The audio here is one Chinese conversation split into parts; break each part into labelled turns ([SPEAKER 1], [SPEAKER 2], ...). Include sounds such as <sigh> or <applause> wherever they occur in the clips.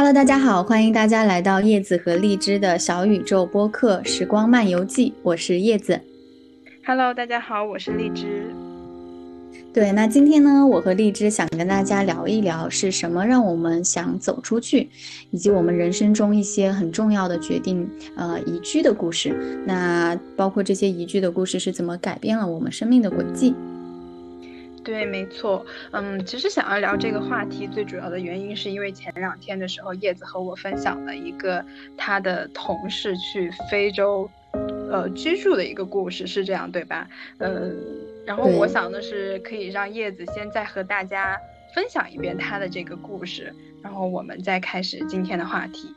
[SPEAKER 1] Hello，大家好，欢迎大家来到叶子和荔枝的小宇宙播客《时光漫游记》，我是叶子。
[SPEAKER 2] Hello，大家好，我是荔枝。
[SPEAKER 1] 对，那今天呢，我和荔枝想跟大家聊一聊是什么让我们想走出去，以及我们人生中一些很重要的决定，呃，移居的故事。那包括这些移居的故事是怎么改变了我们生命的轨迹。
[SPEAKER 2] 对，没错，嗯，其实想要聊这个话题，最主要的原因是因为前两天的时候，叶子和我分享了一个他的同事去非洲，呃，居住的一个故事，是这样对吧？嗯，然后我想的是可以让叶子先再和大家分享一遍他的这个故事，然后我们再开始今天的话题。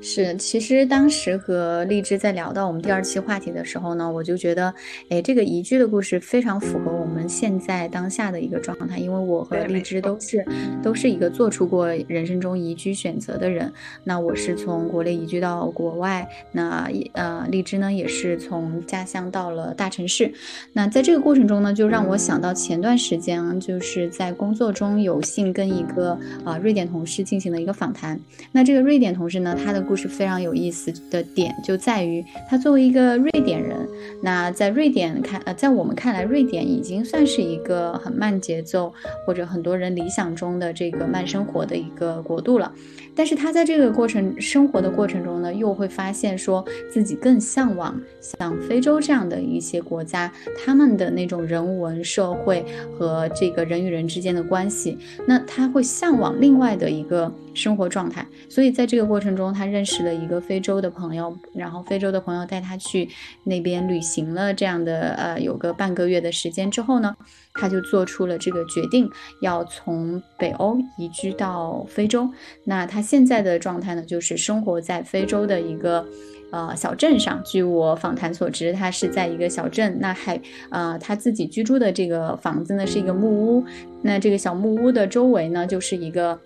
[SPEAKER 1] 是，其实当时和荔枝在聊到我们第二期话题的时候呢，我就觉得，哎，这个移居的故事非常符合我们现在当下的一个状态，因为我和荔枝都是都是一个做出过人生中移居选择的人。那我是从国内移居到国外，那呃，荔枝呢也是从家乡到了大城市。那在这个过程中呢，就让我想到前段时间啊，就是在工作中有幸跟一个啊瑞典同事进行了一个访谈。那这个瑞典同事呢，他的故事非常有意思的点就在于，他作为一个瑞典人，那在瑞典看，呃，在我们看来，瑞典已经算是一个很慢节奏，或者很多人理想中的这个慢生活的一个国度了。但是他在这个过程生活的过程中呢，又会发现说自己更向往像非洲这样的一些国家，他们的那种人文社会和这个人与人之间的关系，那他会向往另外的一个生活状态。所以在这个过程中，他认识了一个非洲的朋友，然后非洲的朋友带他去那边旅行了这样的呃有个半个月的时间之后呢。他就做出了这个决定，要从北欧移居到非洲。那他现在的状态呢，就是生活在非洲的一个呃小镇上。据我访谈所知，他是在一个小镇。那还呃他自己居住的这个房子呢，是一个木屋。那这个小木屋的周围呢，就是一个。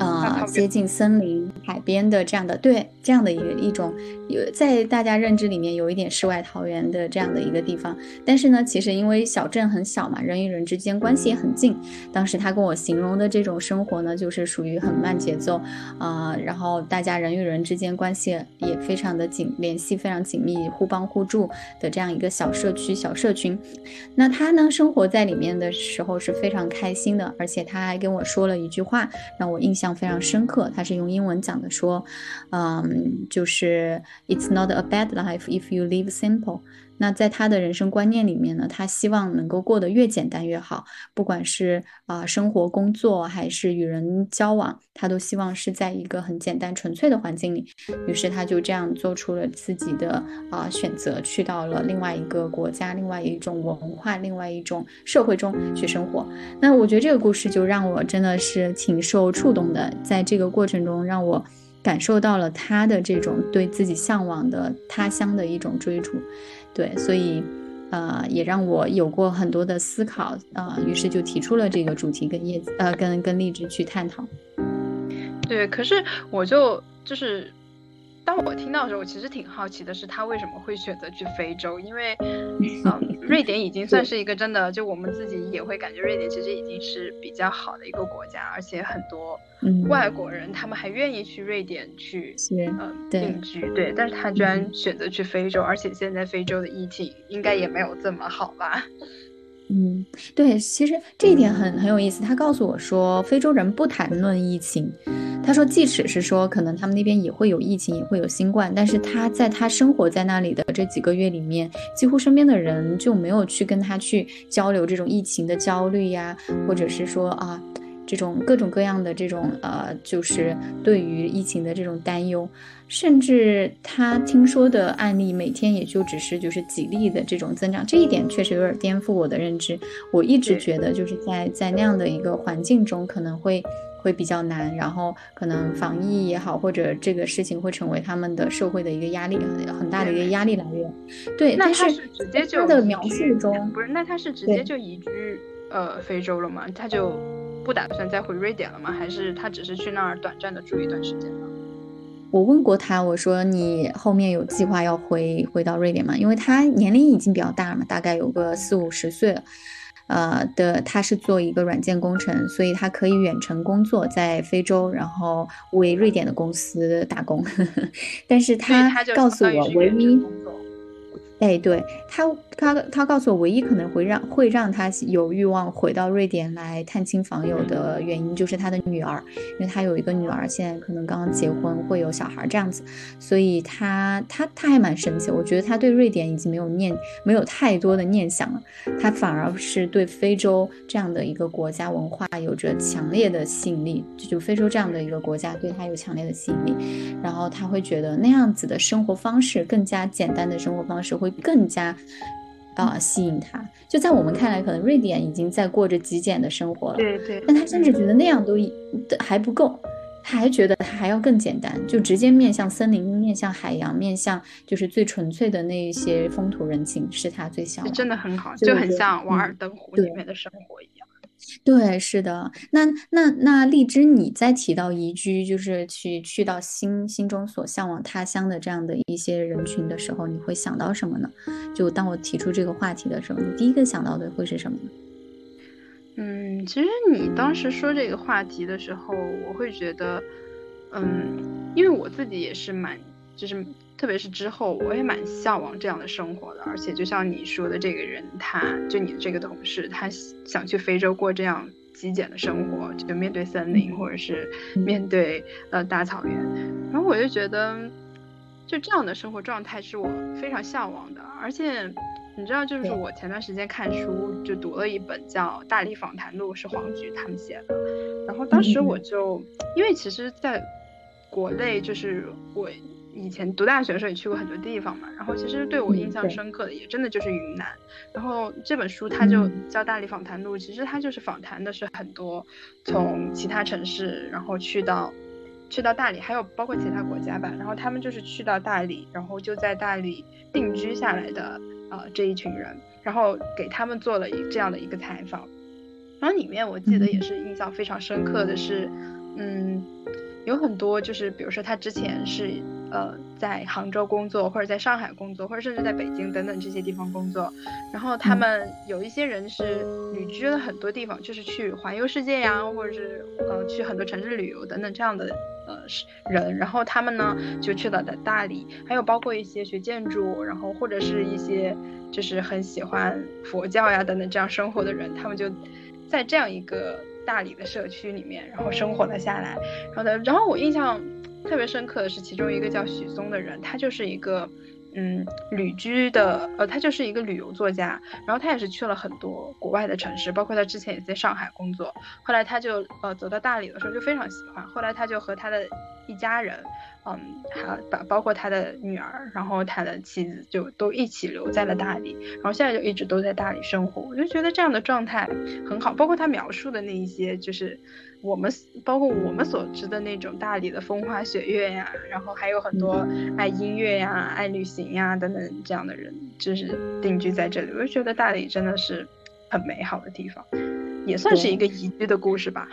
[SPEAKER 1] 呃，接近森林、海边的这样的，对这样的一个一种，有在大家认知里面有一点世外桃源的这样的一个地方。但是呢，其实因为小镇很小嘛，人与人之间关系也很近。当时他跟我形容的这种生活呢，就是属于很慢节奏啊，然后大家人与人之间关系也非常的紧，联系非常紧密，互帮互助的这样一个小社区、小社群。那他呢，生活在里面的时候是非常开心的，而且他还跟我说了一句话，让我印象。非常深刻，他是用英文讲的，说，嗯，就是 "It's not a bad life if you live simple." 那在他的人生观念里面呢，他希望能够过得越简单越好，不管是啊生活、工作还是与人交往，他都希望是在一个很简单、纯粹的环境里。于是他就这样做出了自己的啊选择，去到了另外一个国家、另外一种文化、另外一种社会中去生活。那我觉得这个故事就让我真的是挺受触动的，在这个过程中让我感受到了他的这种对自己向往的他乡的一种追逐。对，所以，呃，也让我有过很多的思考，呃，于是就提出了这个主题，跟叶子，呃，跟跟荔枝去探讨。
[SPEAKER 2] 对，可是我就就是。当我听到的时候，我其实挺好奇的，是他为什么会选择去非洲？因为，嗯，瑞典已经算是一个真的，就我们自己也会感觉瑞典其实已经是比较好的一个国家，而且很多外国人他们还愿意去瑞典去嗯定居。对，但是他居然选择去非洲，而且现在非洲的疫情应该也没有这么好吧？
[SPEAKER 1] 嗯，对，其实这一点很很有意思。他告诉我说，非洲人不谈论疫情。他说，即使是说可能他们那边也会有疫情，也会有新冠，但是他在他生活在那里的这几个月里面，几乎身边的人就没有去跟他去交流这种疫情的焦虑呀，或者是说啊，这种各种各样的这种呃，就是对于疫情的这种担忧。甚至他听说的案例每天也就只是就是几例的这种增长，这一点确实有点颠覆我的认知。我一直觉得就是在在那样的一个环境中可能会会比较难，然后可能防疫也好，或者这个事情会成为他们的社会的一个压力很大的一个压力来源。对，
[SPEAKER 2] 那
[SPEAKER 1] 他
[SPEAKER 2] 是直接就他
[SPEAKER 1] 的描述中
[SPEAKER 2] 不是？那他是直接就移居呃非洲了吗？他就不打算再回瑞典了吗？还是他只是去那儿短暂的住一段时间呢？
[SPEAKER 1] 我问过他，我说你后面有计划要回回到瑞典吗？因为他年龄已经比较大了嘛，大概有个四五十岁了。呃的，他是做一个软件工程，所以他可以远程工作在非洲，然后为瑞典的公司打工。<laughs> 但是他告诉我，唯一。哎，对他，他他告诉我，唯一可能会让会让他有欲望回到瑞典来探亲访友的原因，就是他的女儿，因为他有一个女儿，现在可能刚刚结婚，会有小孩这样子，所以他他他还蛮神奇。我觉得他对瑞典已经没有念没有太多的念想了，他反而是对非洲这样的一个国家文化有着强烈的吸引力，就非洲这样的一个国家对他有强烈的吸引力，然后他会觉得那样子的生活方式，更加简单的生活方式会。更加啊吸引他，就在我们看来，可能瑞典已经在过着极简的生活了。
[SPEAKER 2] 对对。
[SPEAKER 1] 但他甚至觉得那样都还不够，他还觉得他还要更简单，就直接面向森林、面向海洋、面向就是最纯粹的那一些风土人情，是他最向往。
[SPEAKER 2] 真的很好，就很像《瓦尔登湖》里面的生活一样。
[SPEAKER 1] 对，是的。那那那荔枝，你在提到移居，就是去去到心心中所向往他乡的这样的一些人群的时候，你会想到什么呢？就当我提出这个话题的时候，你第一个想到的会是什么呢？
[SPEAKER 2] 嗯，其实你当时说这个话题的时候，我会觉得，嗯，因为我自己也是蛮，就是特别是之后，我也蛮向往这样的生活的。而且就像你说的，这个人，他就你的这个同事，他想去非洲过这样极简的生活，就面对森林或者是面对呃大草原。然后我就觉得，就这样的生活状态是我非常向往的，而且。你知道，就是我前段时间看书，就读了一本叫《大力访谈录》，是黄菊他们写的。然后当时我就，因为其实在国内，就是我以前读大学的时候也去过很多地方嘛。然后其实对我印象深刻的，也真的就是云南。然后这本书它就叫《大理访谈录》，其实它就是访谈的是很多从其他城市，然后去到去到大理，还有包括其他国家吧。然后他们就是去到大理，然后就在大理定居下来的。呃，这一群人，然后给他们做了一这样的一个采访，然后里面我记得也是印象非常深刻的是，嗯，有很多就是比如说他之前是呃在杭州工作，或者在上海工作，或者甚至在北京等等这些地方工作，然后他们有一些人是旅居了很多地方，就是去环游世界呀，或者是呃去很多城市旅游等等这样的。呃，人，然后他们呢就去了的大理，还有包括一些学建筑，然后或者是一些就是很喜欢佛教呀等等这样生活的人，他们就在这样一个大理的社区里面，然后生活了下来。然后呢，然后我印象特别深刻的是其中一个叫许嵩的人，他就是一个。嗯，旅居的，呃，他就是一个旅游作家，然后他也是去了很多国外的城市，包括他之前也在上海工作，后来他就呃走到大理的时候就非常喜欢，后来他就和他的一家人。嗯，还包包括他的女儿，然后他的妻子就都一起留在了大理，然后现在就一直都在大理生活。我就觉得这样的状态很好，包括他描述的那一些，就是我们包括我们所知的那种大理的风花雪月呀，然后还有很多爱音乐呀、爱旅行呀等等这样的人，就是定居在这里。我就觉得大理真的是很美好的地方，也算是一个宜居的故事吧。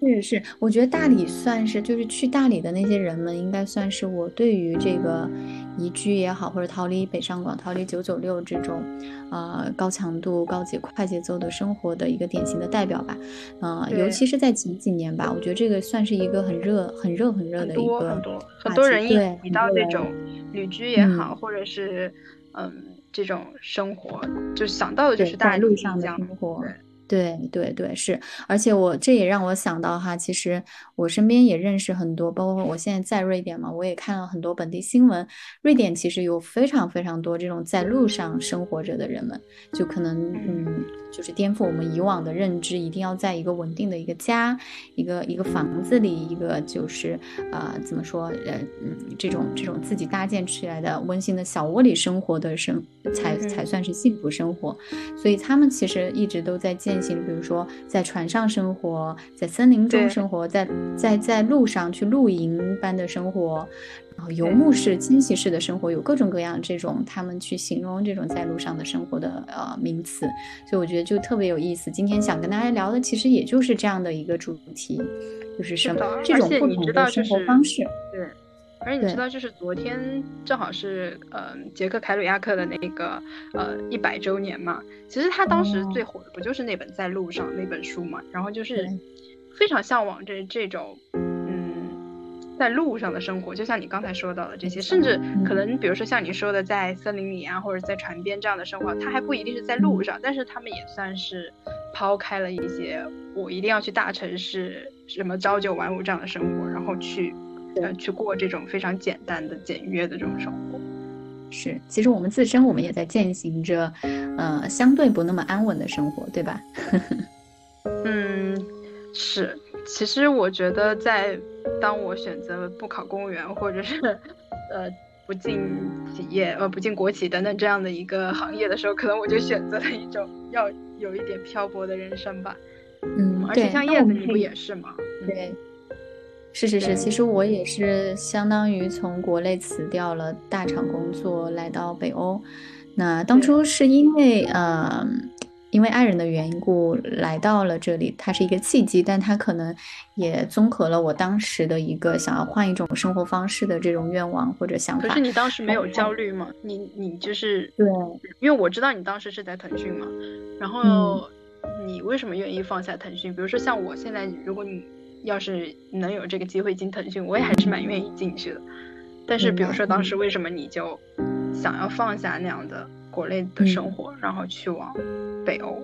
[SPEAKER 1] 是是，我觉得大理算是，就是去大理的那些人们，应该算是我对于这个宜居也好，或者逃离北上广、逃离九九六这种，呃，高强度、高节快节奏的生活的一个典型的代表吧。嗯，尤其是在近几年吧，我觉得这个算是一个很热、很热、很热的一个
[SPEAKER 2] 很多很多人一提到这种旅居也好，或者是嗯这种生活，就想到的就是大
[SPEAKER 1] 陆上的生活。对对对对，是，而且我这也让我想到哈，其实我身边也认识很多，包括我现在在瑞典嘛，我也看了很多本地新闻。瑞典其实有非常非常多这种在路上生活着的人们，就可能嗯，就是颠覆我们以往的认知，一定要在一个稳定的一个家，一个一个房子里，一个就是呃怎么说呃嗯这种这种自己搭建起来的温馨的小窝里生活的生才才算是幸福生活。所以他们其实一直都在建。比如说，在船上生活，在森林中生活，在在在路上去露营般的生活，然后游牧式、迁徙式的生活，有各种各样这种他们去形容这种在路上的生活的呃名词，所以我觉得就特别有意思。今天想跟大家聊的，其实也就是这样的一个主题，就是什么这种不同的生活方式。
[SPEAKER 2] 对，而你知道，就是昨天正好是呃杰克凯鲁亚克的那个呃一百周年嘛。其实他当时最火的不就是那本《在路上》那本书嘛？然后就是非常向往这这种嗯在路上的生活，就像你刚才说到的这些，甚至可能比如说像你说的在森林里啊，或者在船边这样的生活，他还不一定是在路上，但是他们也算是抛开了一些我一定要去大城市什么朝九晚五这样的生活，然后去。呃，去过这种非常简单的、简约的这种生活，
[SPEAKER 1] 是。其实我们自身，我们也在践行着，呃，相对不那么安稳的生活，对吧？<laughs>
[SPEAKER 2] 嗯，是。其实我觉得，在当我选择不考公务员，或者是呃不进企业、呃不进国企等等这样的一个行业的时候，可能我就选择了一种要有一点漂泊的人生吧。
[SPEAKER 1] 嗯，
[SPEAKER 2] 而且像叶子，你不也是吗？
[SPEAKER 1] 对。是是是，其实我也是相当于从国内辞掉了大厂工作，来到北欧。那当初是因为呃，因为爱人的缘故来到了这里，它是一个契机，但它可能也综合了我当时的一个想要换一种生活方式的这种愿望或者想法。
[SPEAKER 2] 可是你当时没有焦虑吗？你你就是
[SPEAKER 1] 对，
[SPEAKER 2] 因为我知道你当时是在腾讯嘛，然后你为什么愿意放下腾讯？比如说像我现在，如果你。要是能有这个机会进腾讯，我也还是蛮愿意进去的。但是，比如说当时为什么你就想要放下那样的国内的生活，然后去往北欧？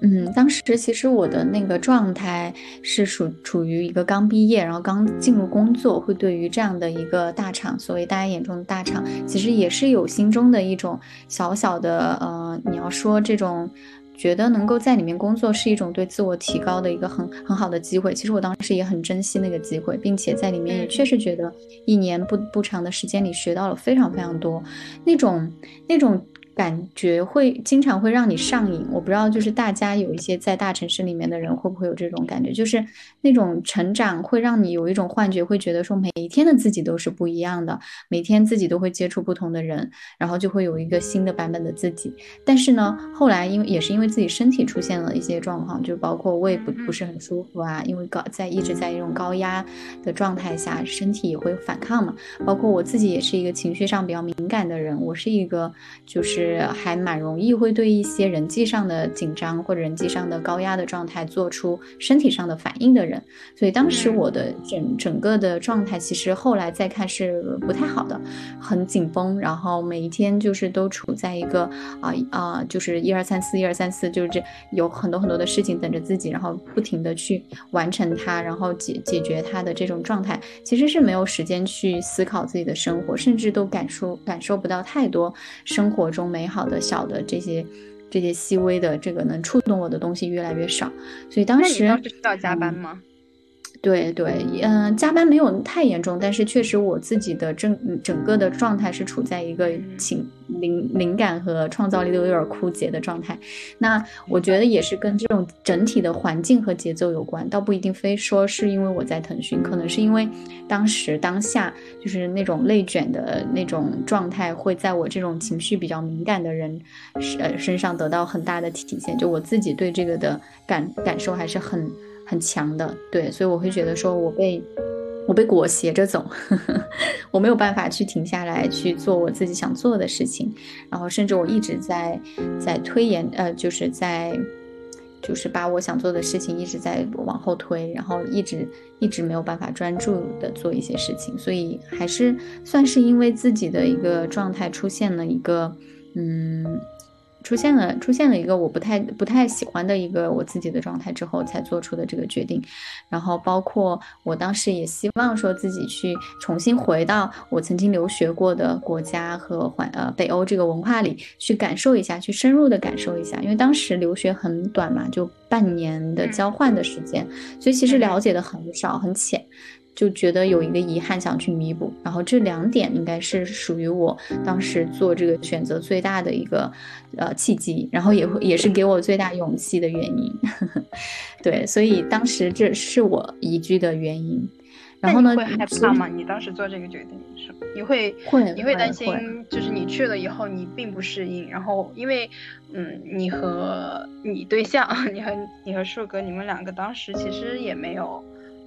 [SPEAKER 1] 嗯，当时其实我的那个状态是属处于一个刚毕业，然后刚进入工作，会对于这样的一个大厂，所谓大家眼中的大厂，其实也是有心中的一种小小的呃，你要说这种。觉得能够在里面工作是一种对自我提高的一个很很好的机会。其实我当时也很珍惜那个机会，并且在里面也确实觉得一年不不长的时间里学到了非常非常多，那种那种。感觉会经常会让你上瘾，我不知道，就是大家有一些在大城市里面的人会不会有这种感觉，就是那种成长会让你有一种幻觉，会觉得说每一天的自己都是不一样的，每天自己都会接触不同的人，然后就会有一个新的版本的自己。但是呢，后来因为也是因为自己身体出现了一些状况，就包括胃不不是很舒服啊，因为高在一直在一种高压的状态下，身体也会反抗嘛。包括我自己也是一个情绪上比较敏感的人，我是一个就是。是还蛮容易会对一些人际上的紧张或者人际上的高压的状态做出身体上的反应的人，所以当时我的整整个的状态其实后来再看是不太好的，很紧绷，然后每一天就是都处在一个啊啊就是一二三四一二三四就是这有很多很多的事情等着自己，然后不停的去完成它，然后解解决它的这种状态，其实是没有时间去思考自己的生活，甚至都感受感受不到太多生活中。美好的小的这些这些细微的这个能触动我的东西越来越少，所以当时
[SPEAKER 2] 当时需要加班吗？
[SPEAKER 1] 对对，嗯，加班没有太严重，但是确实我自己的整整个的状态是处在一个情灵灵感和创造力都有点枯竭的状态。那我觉得也是跟这种整体的环境和节奏有关，倒不一定非说是因为我在腾讯，可能是因为当时当下就是那种内卷的那种状态，会在我这种情绪比较敏感的人呃身上得到很大的体现。就我自己对这个的感感受还是很。很强的，对，所以我会觉得说，我被我被裹挟着走，<laughs> 我没有办法去停下来去做我自己想做的事情，然后甚至我一直在在推延，呃，就是在就是把我想做的事情一直在往后推，然后一直一直没有办法专注的做一些事情，所以还是算是因为自己的一个状态出现了一个，嗯。出现了，出现了一个我不太不太喜欢的一个我自己的状态之后，才做出的这个决定。然后包括我当时也希望说自己去重新回到我曾经留学过的国家和环呃北欧这个文化里去感受一下，去深入的感受一下。因为当时留学很短嘛，就半年的交换的时间，所以其实了解的很少很浅。就觉得有一个遗憾想去弥补，然后这两点应该是属于我当时做这个选择最大的一个呃契机，然后也会也是给我最大勇气的原因。<laughs> 对，所以当时这是我移居的原因。然后呢？
[SPEAKER 2] 会害怕吗？你当时做这个决定是？你会
[SPEAKER 1] 会
[SPEAKER 2] 你会担心，就是你去了以后你并不适应，然后因为嗯，你和你对象，<laughs> 你和你和树哥，你们两个当时其实也没有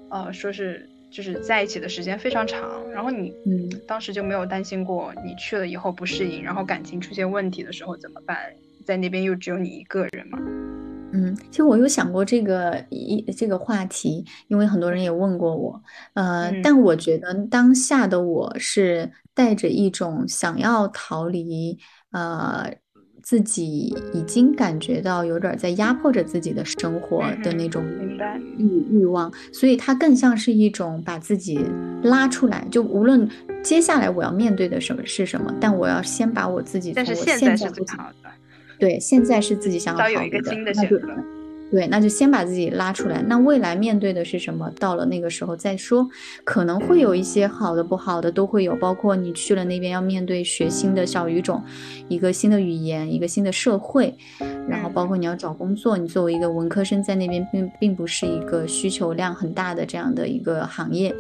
[SPEAKER 2] 呃说是。就是在一起的时间非常长，然后你
[SPEAKER 1] 嗯
[SPEAKER 2] 当时就没有担心过你去了以后不适应，然后感情出现问题的时候怎么办？在那边又只有你一个人嘛。
[SPEAKER 1] 嗯，其实我有想过这个一这个话题，因为很多人也问过我，呃，
[SPEAKER 2] 嗯
[SPEAKER 1] 但我觉得当下的我是带着一种想要逃离，呃，自己已经感觉到有点儿在压迫着自己的生活的那种欲欲望，所以它更像是一种把自己拉出来，就无论接下来我要面对的什么是什么，但我要先把我自己
[SPEAKER 2] 但
[SPEAKER 1] 从我
[SPEAKER 2] 是现在是
[SPEAKER 1] 现在不
[SPEAKER 2] 最好的，
[SPEAKER 1] 对，现在是自己想要
[SPEAKER 2] 早有一个
[SPEAKER 1] 逃离的，
[SPEAKER 2] 新的
[SPEAKER 1] 那就
[SPEAKER 2] 选择。
[SPEAKER 1] 对，那就先把自己拉出来。那未来面对的是什么？到了那个时候再说，可能会有一些好的、不好的都会有，包括你去了那边要面对学新的小语种，一个新的语言，一个新的社会，然后包括你要找工作，你作为一个文科生在那边并并不是一个需求量很大的这样的一个行业。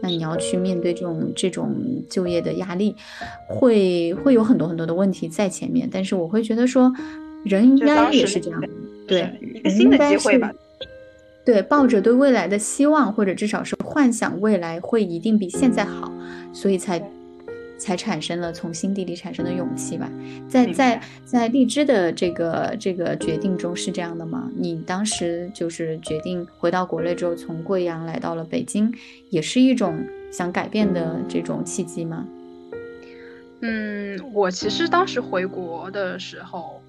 [SPEAKER 1] 那你要去面对这种这种就业的压力，会会有很多很多的问题在前面。但是我会觉得说，人应该也是这样的，对，
[SPEAKER 2] 一个新的机会吧。
[SPEAKER 1] 对，抱着对未来的希望，或者至少是幻想未来会一定比现在好，所以才才产生了从心底里产生的勇气吧。在在在荔枝的这个这个决定中是这样的吗？你当时就是决定回到国内之后，从贵阳来到了北京，也是一种想改变的这种契机吗？
[SPEAKER 2] 嗯，我其实当时回国的时候，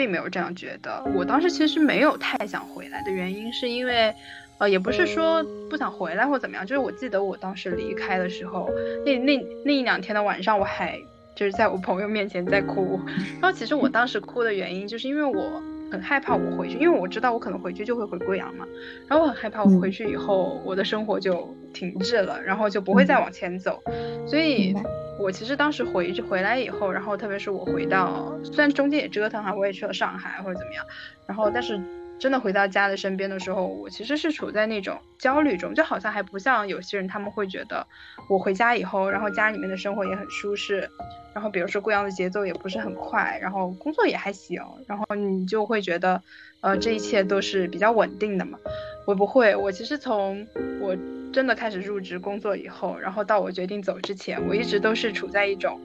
[SPEAKER 2] 并没有这样觉得。我当时其实没有太想回来的原因，是因为，呃，也不是说不想回来或怎么样，就是我记得我当时离开的时候，那那那一两天的晚上，我还就是在我朋友面前在哭。然后其实我当时哭的原因，就是因为我很害怕我回去，因为我知道我可能回去就会回贵阳嘛。然后我很害怕我回去以后，我的生活就停滞了，然后就不会再往前走。所以，我其实当时回回来以后，然后特别是我回到，虽然中间也折腾哈，我也去了上海或者怎么样，然后但是真的回到家的身边的时候，我其实是处在那种焦虑中，就好像还不像有些人他们会觉得我回家以后，然后家里面的生活也很舒适，然后比如说贵阳的节奏也不是很快，然后工作也还行，然后你就会觉得，呃，这一切都是比较稳定的嘛。我不会，我其实从我真的开始入职工作以后，然后到我决定走之前，我一直都是处在一种，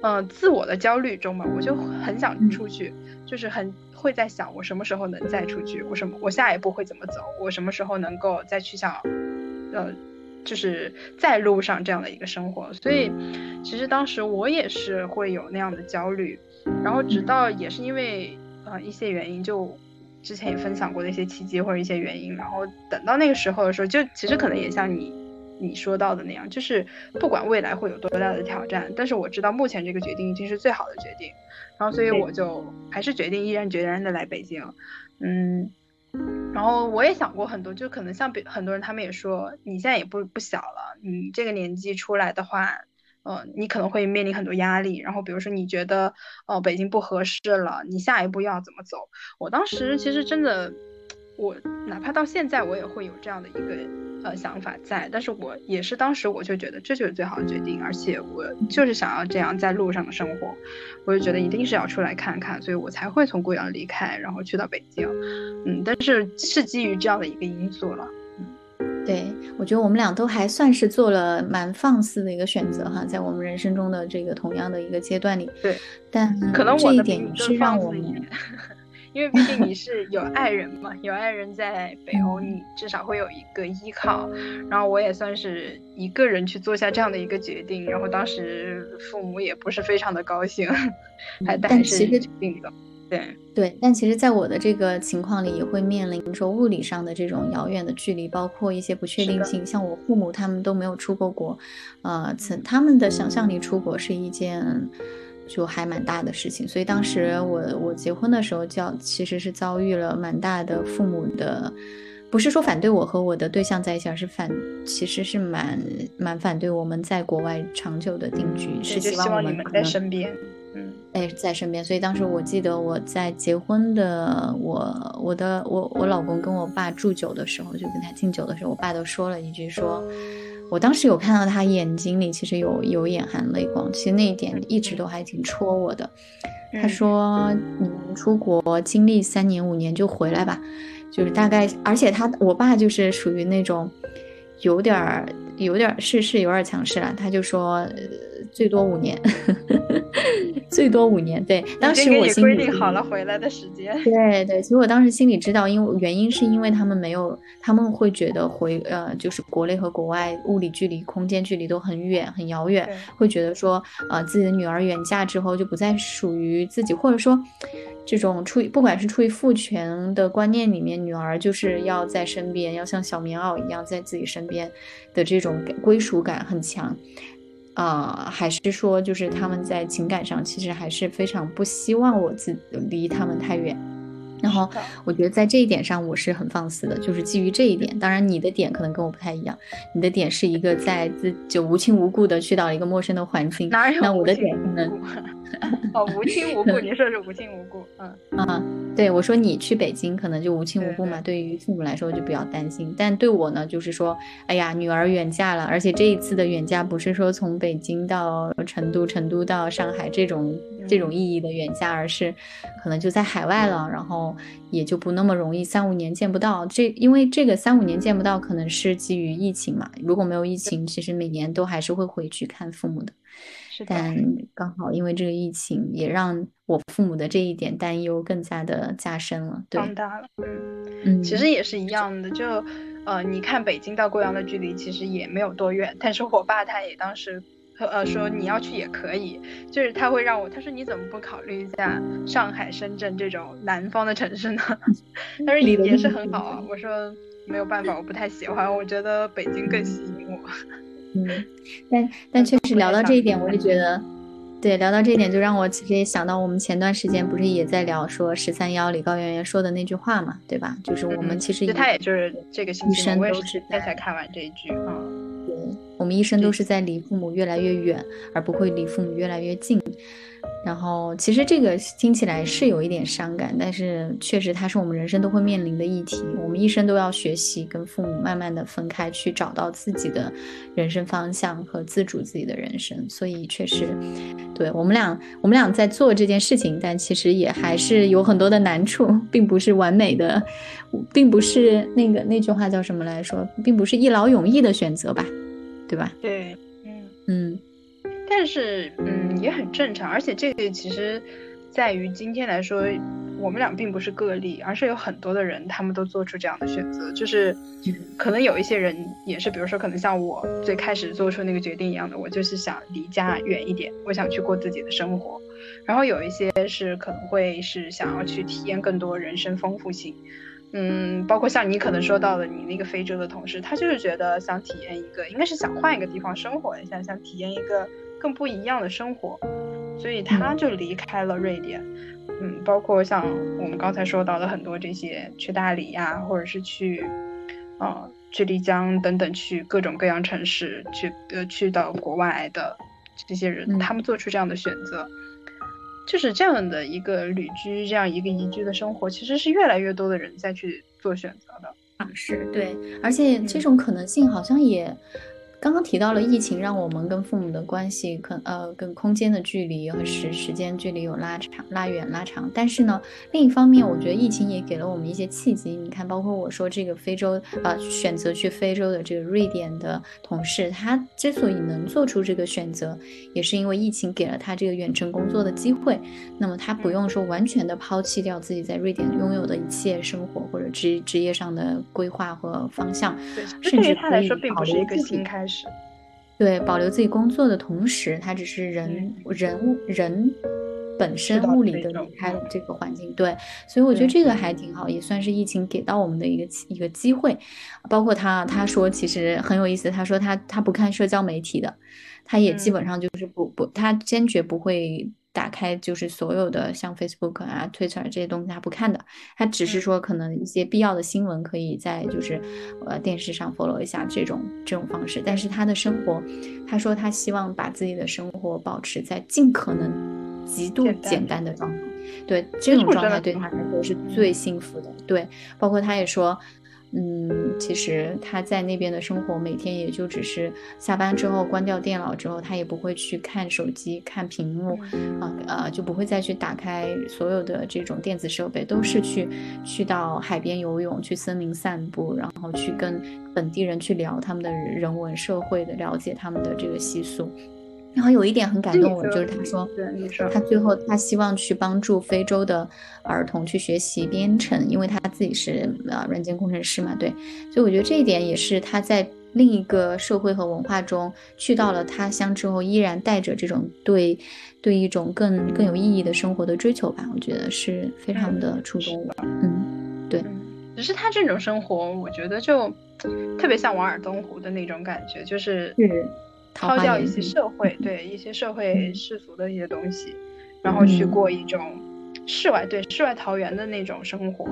[SPEAKER 2] 嗯、自我的焦虑中嘛，我就很想出去，就是很会在想我什么时候能再出去，我什么我下一步会怎么走，我什么时候能够再去想，呃，就是在路上这样的一个生活，所以其实当时我也是会有那样的焦虑，然后直到也是因为呃一些原因就。之前也分享过的一些契机或者一些原因，然后等到那个时候的时候，就其实可能也像你你说到的那样，就是不管未来会有多大的挑战，但是我知道目前这个决定已经是最好的决定，然后所以我就还是决定毅然决然的来北京，嗯，然后我也想过很多，就可能像别很多人他们也说，你现在也不不小了，你这个年纪出来的话。呃，你可能会面临很多压力，然后比如说你觉得，呃，北京不合适了，你下一步要怎么走？我当时其实真的，我哪怕到现在我也会有这样的一个呃想法在，但是我也是当时我就觉得这就是最好的决定，而且我就是想要这样在路上的生活，我就觉得一定是要出来看看，所以我才会从贵阳离开，然后去到北京，嗯，但是是基于这样的一个因素了。
[SPEAKER 1] 对，我觉得我们俩都还算是做了蛮放肆的一个选择哈，在我们人生中的这个同样的一个阶段里。
[SPEAKER 2] 对，
[SPEAKER 1] 但
[SPEAKER 2] 可能
[SPEAKER 1] 这一
[SPEAKER 2] 我的你
[SPEAKER 1] 点也是让我们
[SPEAKER 2] 因为毕竟你是有爱人嘛，有爱人在北欧，你至少会有一个依靠。然后我也算是一个人去做下这样的一个决定，然后当时父母也不是非常的高兴，还但还是决定的。对，
[SPEAKER 1] 对，但其实，在我的这个情况里，也会面临说物理上的这种遥远的距离，包括一些不确定性。像我父母他们都没有出过国，呃，曾他们的想象里出国是一件就还蛮大的事情。所以当时我我结婚的时候，叫其实是遭遇了蛮大的父母的，不是说反对我和我的对象在一起，而是反其实是蛮蛮反对我们在国外长久的定居，是希望我
[SPEAKER 2] 们望你们在身边。嗯，
[SPEAKER 1] 哎，在身边，所以当时我记得我在结婚的我我的我我老公跟我爸祝酒的时候，就跟他敬酒的时候，我爸都说了一句说，我当时有看到他眼睛里其实有有眼含泪光，其实那一点一直都还挺戳我的。他
[SPEAKER 2] 嗯
[SPEAKER 1] 说你们出国经历三年五年就回来吧，就是大概，而且他我爸就是属于那种。有点儿有点儿是是有点强势了，他就说最多五年。最多五年，对，当时我心里
[SPEAKER 2] 规定好了回来的时间。
[SPEAKER 1] 对对，其实我当时心里知道，因为原因是因为他们没有，他们会觉得回呃，就是国内和国外物理距离、空间距离都很远很遥远，会觉得说呃自己的女儿远嫁之后就不再属于自己，或者说这种出于不管是出于父权的观念里面，女儿就是要在身边，要像小棉袄一样在自己身边的这种归属感很强。啊，还是说，就是他们在情感上其实还是非常不希望我自离他们太远。然后我觉得在这一点上我是很放肆的，就是基于这一点。当然你的点可能跟我不太一样，你的点是一个在自就无亲无故的去到一个陌生的环境，那我的点可能。
[SPEAKER 2] 哦，无亲无故，<laughs> 你说是无亲无故，嗯。
[SPEAKER 1] 啊，对我说你去北京可能就无亲无故嘛，对于父母来说就比较担心，但对我呢，就是说，哎呀，女儿远嫁了，而且这一次的远嫁不是说从北京到成都，成都到上海这种这种意义的远嫁，而是可能就在海外了，然后也就不那么容易三五年见不到，这因为这个三五年见不到，可能是基于疫情嘛，如果没有疫情，其实每年都还是会回去看父母的。但刚好因为这个疫情，也让我父母的这一点担忧更加的加深了，对
[SPEAKER 2] 放大了。嗯嗯，其实也是一样的，就呃，你看北京到贵阳的距离其实也没有多远，但是我爸他也当时呃说你要去也可以，就是他会让我，他说你怎么不考虑一下上海、深圳这种南方的城市呢？<laughs> 他说也也是很好啊。我说没有办法，我不太喜欢，我觉得北京更吸引我。
[SPEAKER 1] 嗯，<laughs> 但但确实聊到这一点，我就觉得，对，聊到这一点就让我其实也想到，我们前段时间不是也在聊说十三幺李高圆圆说的那句话嘛，对吧？就是我们其实
[SPEAKER 2] 他也就是这个
[SPEAKER 1] 星期生都
[SPEAKER 2] 是在才看完这一句啊，
[SPEAKER 1] 对，我们一生都是在离父母越来越远，而不会离父母越来越近。然后，其实这个听起来是有一点伤感，但是确实它是我们人生都会面临的议题。我们一生都要学习跟父母慢慢的分开，去找到自己的人生方向和自主自己的人生。所以确实，对我们俩，我们俩在做这件事情，但其实也还是有很多的难处，并不是完美的，并不是那个那句话叫什么来说，并不是一劳永逸的选择吧，对吧？
[SPEAKER 2] 对，嗯
[SPEAKER 1] 嗯。
[SPEAKER 2] 但是，嗯，也很正常。而且这个其实，在于今天来说，我们俩并不是个例，而是有很多的人，他们都做出这样的选择。就是，可能有一些人也是，比如说，可能像我最开始做出那个决定一样的，我就是想离家远一点，我想去过自己的生活。然后有一些是可能会是想要去体验更多人生丰富性。嗯，包括像你可能说到的，你那个非洲的同事，他就是觉得想体验一个，应该是想换一个地方生活一下，想体验一个。更不一样的生活，所以他就离开了瑞典。嗯，包括像我们刚才说到的很多这些去大理呀，或者是去，呃，去丽江等等，去各种各样城市，去呃去到国外的这些人，他们做出这样的选择，就是这样的一个旅居，这样一个宜居的生活，其实是越来越多的人在去做选择的。
[SPEAKER 1] 啊，是对，而且这种可能性好像也。刚刚提到了疫情，让我们跟父母的关系，可呃，跟空间的距离和时时间距离有拉长、拉远、拉长。但是呢，另一方面，我觉得疫情也给了我们一些契机。你看，包括我说这个非洲，呃，选择去非洲的这个瑞典的同事，他之所以能做出这个选择，也是因为疫情给了他这个远程工作的机会。那么他不用说完全的抛弃掉自己在瑞典拥有的一切生活或者职职业上的规划和方向，甚至
[SPEAKER 2] 他来说并不是一个新开始。
[SPEAKER 1] 对，保留自己工作的同时，他只是人人人本身物理的离开了这个环境。对，所以我觉得这个还挺好，也算是疫情给到我们的一个一个机会。包括他他说其实很有意思，他说他他不看社交媒体的，他也基本上就是不不，他坚决不会。打开就是所有的像 Facebook 啊、Twitter 这些东西，他不看的。他只是说可能一些必要的新闻可以在就是呃电视上 follow 一下这种这种方式。但是他的生活，他说他希望把自己的生活保持在尽可能极度简单的状态。对这种状态对他来说是最幸福的。对，包括他也说。嗯，其实他在那边的生活，每天也就只是下班之后关掉电脑之后，他也不会去看手机、看屏幕，啊呃，就不会再去打开所有的这种电子设备，都是去去到海边游泳、去森林散步，然后去跟本地人去聊他们的人文社会的，了解他们的这个习俗。然后有一点很感动我，就是他说，他最后他希望去帮助非洲的儿童去学习编程，因为他自己是呃软件工程师嘛，对，所以我觉得这一点也是他在另一个社会和文化中去到了他乡之后，依然带着这种对对一种更更有意义的生活的追求吧，我觉得是非常的触动我，嗯，对，
[SPEAKER 2] 只是他这种生活，我觉得就特别像《瓦尔登湖》的那种感觉，就是。抛掉一些社会对一些社会世俗的一些东西，然后去过一种世外对世外桃源的那种生活，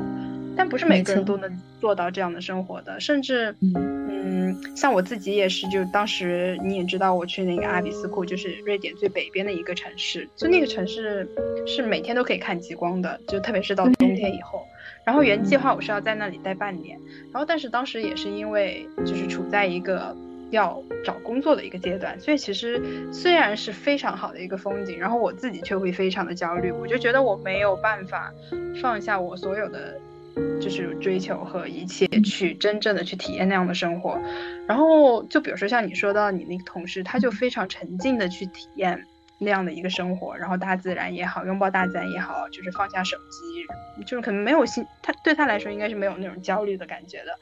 [SPEAKER 2] 但不是每个人都能做到这样的生活的。甚至，嗯，像我自己也是，就当时你也知道，我去那个阿比斯库，就是瑞典最北边的一个城市，就那个城市是每天都可以看极光的，就特别是到冬天以后。然后原计划我是要在那里待半年，然后但是当时也是因为就是处在一个。要找工作的一个阶段，所以其实虽然是非常好的一个风景，然后我自己却会非常的焦虑，我就觉得我没有办法放下我所有的就是追求和一切，去真正的去体验那样的生活。然后就比如说像你说到你那个同事，他就非常沉浸的去体验那样的一个生活，然后大自然也好，拥抱大自然也好，就是放下手机，就是可能没有心，他对他来说应该是没有那种焦虑的感觉的。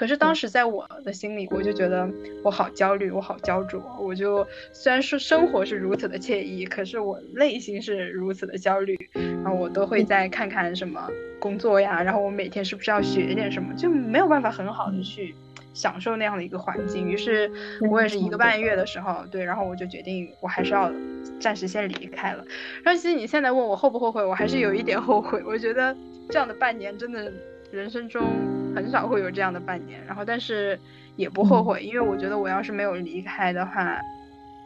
[SPEAKER 2] 可是当时在我的心里，我就觉得我好焦虑，我好焦灼。我就虽然说生活是如此的惬意，可是我内心是如此的焦虑。然后我都会再看看什么工作呀，然后我每天是不是要学点什么，就没有办法很好的去享受那样的一个环境。于是，我也是一个半月的时候，对，然后我就决定我还是要暂时先离开了。然后其实你现在问我后不后悔，我还是有一点后悔。我觉得这样的半年真的。人生中很少会有这样的半年，然后但是也不后悔，因为我觉得我要是没有离开的话，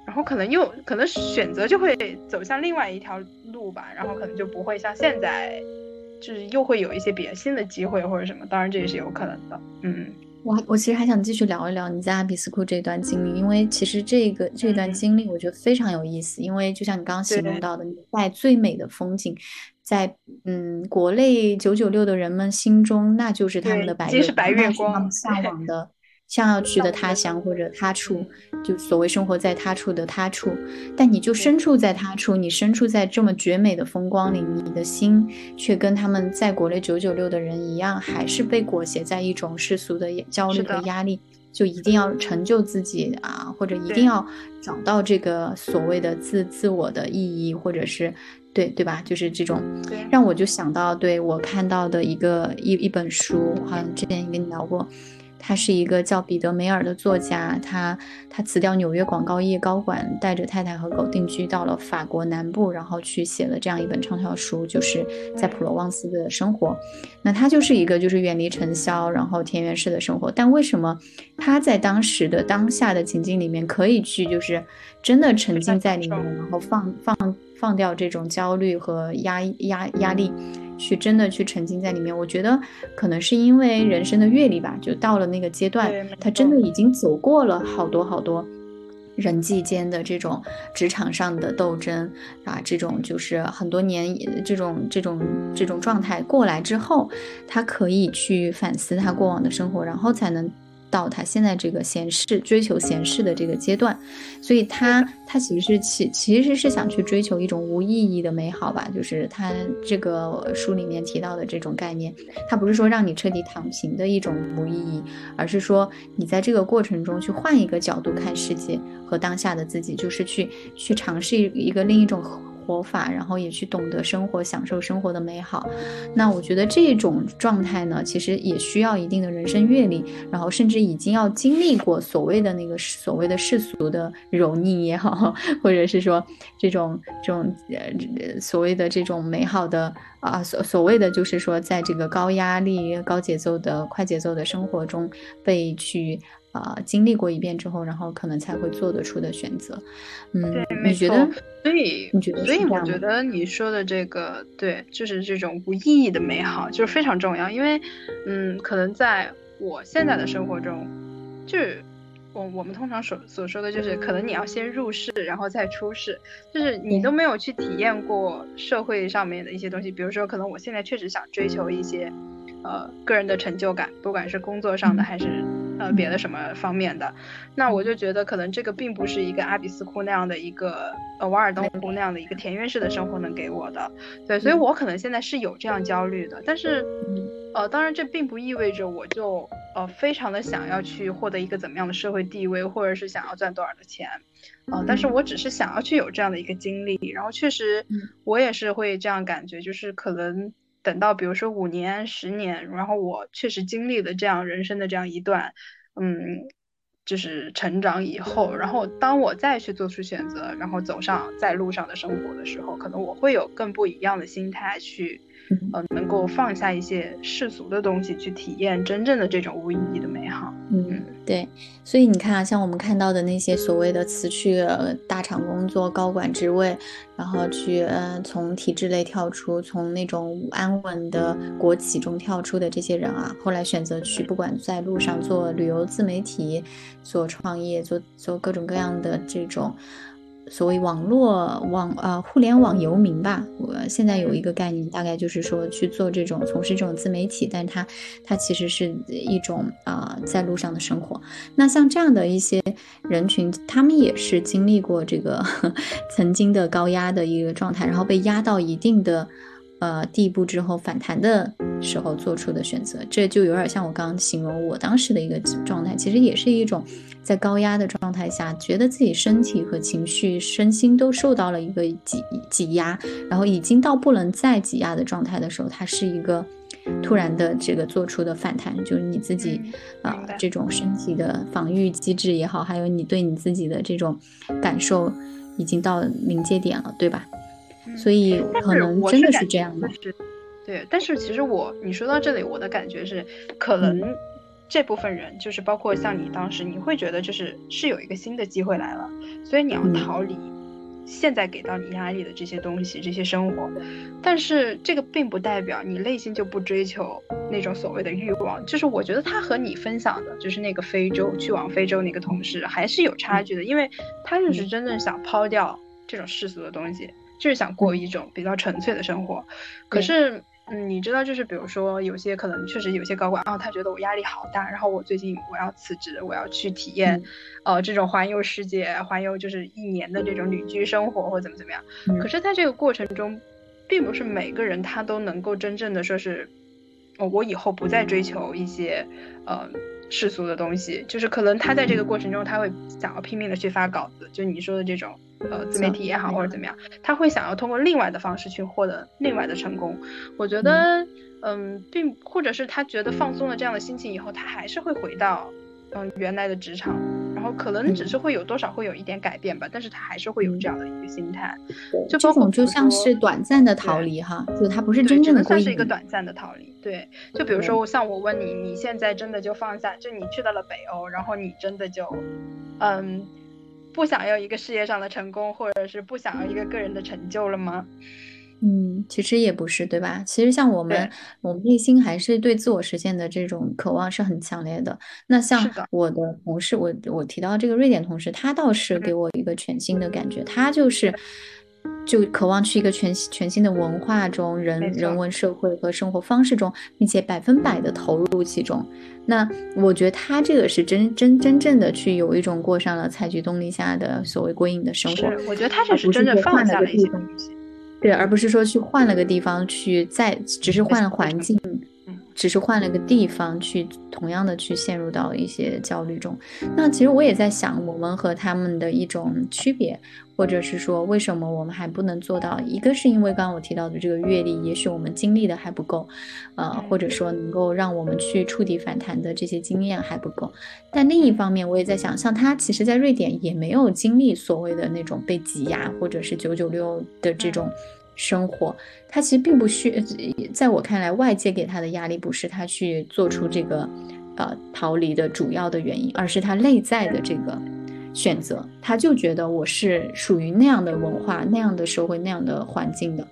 [SPEAKER 2] 然后可能又可能选择就会走向另外一条路吧，然后可能就不会像现在，就是又会有一些别新的机会或者什么，当然这也是有可能的。嗯，
[SPEAKER 1] 我我其实还想继续聊一聊你在阿比斯库这段经历，因为其实这个这段经历我觉得非常有意思，因为就像你刚刚形容到的，你在最美的风景。在嗯，国内九九六的人们心中，那就是他们的白月光，<laughs> 向往的、想要去的他乡或者他处，就所谓生活在他处的他处。但你就身处在他处，你身处在这么绝美的风光里，你的心却跟他们在国内九九六的人一样，还是被裹挟在一种世俗的焦虑和压力，就一定要成就自己啊，或者一定要找到这个所谓的自自我的意义，或者是。对对吧？就是这种，让我就想到，对我看到的一个一一本书，好像之前也跟你聊过。他是一个叫彼得梅尔的作家，他他辞掉纽约广告业高管，带着太太和狗定居到了法国南部，然后去写了这样一本畅销书，就是在普罗旺斯的生活。那他就是一个就是远离尘嚣，然后田园式的生活。但为什么他在当时的当下的情境里面可以去就是真的沉浸在里面，然后放放放掉这种焦虑和压压压力？去真的去沉浸在里面，我觉得可能是因为人生的阅历吧，就到了那个阶段，他真的已经走过了好多好多人际间的这种职场上的斗争啊，这种就是很多年这种这种这种状态过来之后，他可以去反思他过往的生活，然后才能。到他现在这个闲适追求闲适的这个阶段，所以他他其实是其其实是想去追求一种无意义的美好吧，就是他这个书里面提到的这种概念，他不是说让你彻底躺平的一种无意义，而是说你在这个过程中去换一个角度看世界和当下的自己，就是去去尝试一个另一种。活法，然后也去懂得生活，享受生活的美好。那我觉得这种状态呢，其实也需要一定的人生阅历，然后甚至已经要经历过所谓的那个所谓的世俗的蹂躏也好，或者是说这种这种呃所谓的这种美好的啊所所谓的就是说在这个高压力、高节奏的快节奏的生活中被去。啊，经历过一遍之后，然后可能才会做得出的选择。嗯，你觉得？
[SPEAKER 2] 所以你觉得？所以我觉得你说的这个，对，就是这种无意义的美好，就是非常重要。因为，嗯，可能在我现在的生活中，就是我我们通常所所说的就是，可能你要先入世，然后再出世，就是你都没有去体验过社会上面的一些东西。比如说，可能我现在确实想追求一些，呃，个人的成就感，不管是工作上的还是。呃，别的什么方面的，那我就觉得可能这个并不是一个阿比斯库那样的一个呃瓦尔登湖那样的一个田园式的生活能给我的，对，所以我可能现在是有这样焦虑的，但是，呃，当然这并不意味着我就呃非常的想要去获得一个怎么样的社会地位，或者是想要赚多少的钱，呃，但是我只是想要去有这样的一个经历，然后确实我也是会这样感觉，就是可能。等到比如说五年、十年，然后我确实经历了这样人生的这样一段，嗯，就是成长以后，然后当我再去做出选择，然后走上在路上的生活的时候，可能我会有更不一样的心态去。呃，能够放下一些世俗的东西，去体验真正的这种无意义的美好。
[SPEAKER 1] 嗯，对。所以你看啊，像我们看到的那些所谓的辞去大厂工作、高管职位，然后去呃从体制内跳出，从那种安稳的国企中跳出的这些人啊，后来选择去不管在路上做旅游自媒体、做创业、做做各种各样的这种。所谓网络网啊，互联网游民吧。我现在有一个概念，大概就是说去做这种从事这种自媒体，但它它其实是一种啊在路上的生活。那像这样的一些人群，他们也是经历过这个 <laughs> 曾经的高压的一个状态，然后被压到一定的。呃，地步之后反弹的时候做出的选择，这就有点像我刚刚形容我当时的一个状态，其实也是一种在高压的状态下，觉得自己身体和情绪、身心都受到了一个挤挤压，然后已经到不能再挤压的状态的时候，它是一个突然的这个做出的反弹，就是你自己啊这种身体的防御机制也好，还有你对你自己的这种感受，已经到临界点了，对吧？所以可能真的是这样的，
[SPEAKER 2] 对。但是其实我你说到这里，我的感觉是，可能这部分人就是包括像你当时，你会觉得就是是有一个新的机会来了，所以你要逃离现在给到你压力的这些东西、这些生活。但是这个并不代表你内心就不追求那种所谓的欲望。就是我觉得他和你分享的，就是那个非洲去往非洲那个同事还是有差距的，因为他就是真正想抛掉这种世俗的东西。就是想过一种比较纯粹的生活，可是，嗯，你知道，就是比如说，有些可能确实有些高管啊，他觉得我压力好大，然后我最近我要辞职，我要去体验，呃，这种环游世界、环游就是一年的这种旅居生活或怎么怎么样。可是，在这个过程中，并不是每个人他都能够真正的说是，哦，我以后不再追求一些，呃。世俗的东西，就是可能他在这个过程中，他会想要拼命的去发稿子，就你说的这种，呃，自媒体也好或者怎么样，他会想要通过另外的方式去获得另外的成功。我觉得，嗯，并或者是他觉得放松了这样的心情以后，他还是会回到，嗯，原来的职场。然后可能只是会有多少会有一点改变吧，但是他还是会有这样的一个心态，就
[SPEAKER 1] 这种就像是短暂的逃离哈，就他不是真正的
[SPEAKER 2] 算是一个短暂的逃离。对，就比如说像我问你，你现在真的就放下，就你去到了北欧，然后你真的就，嗯，不想要一个事业上的成功，或者是不想要一个个人的成就了吗？
[SPEAKER 1] 嗯，其实也不是，对吧？其实像我们，我们内心还是对自我实现的这种渴望是很强烈的。那像我的同事，我我提到这个瑞典同事，他倒是给我一个全新的感觉，他就是就渴望去一个全全新的文化中、人人文社会和生活方式中，并且百分百的投入其中。那我觉得他这个是真真真正的去有一种过上了采菊东篱下的所谓归隐的生活。
[SPEAKER 2] 我觉得他这是真正放下了一些东西。
[SPEAKER 1] 对，而不是说去换了个地方去再，只是换了环境，只是换了个地方去，同样的去陷入到一些焦虑中。那其实我也在想，我们和他们的一种区别。或者是说，为什么我们还不能做到？一个是因为刚刚我提到的这个阅历，也许我们经历的还不够，呃，或者说能够让我们去触底反弹的这些经验还不够。但另一方面，我也在想，像他其实，在瑞典也没有经历所谓的那种被挤压，或者是九九六的这种生活。他其实并不需，在我看来，外界给他的压力不是他去做出这个，呃，逃离的主要的原因，而是他内在的这个。选择，他就觉得我是属于那样的文化、那样的社会、那样的环境的，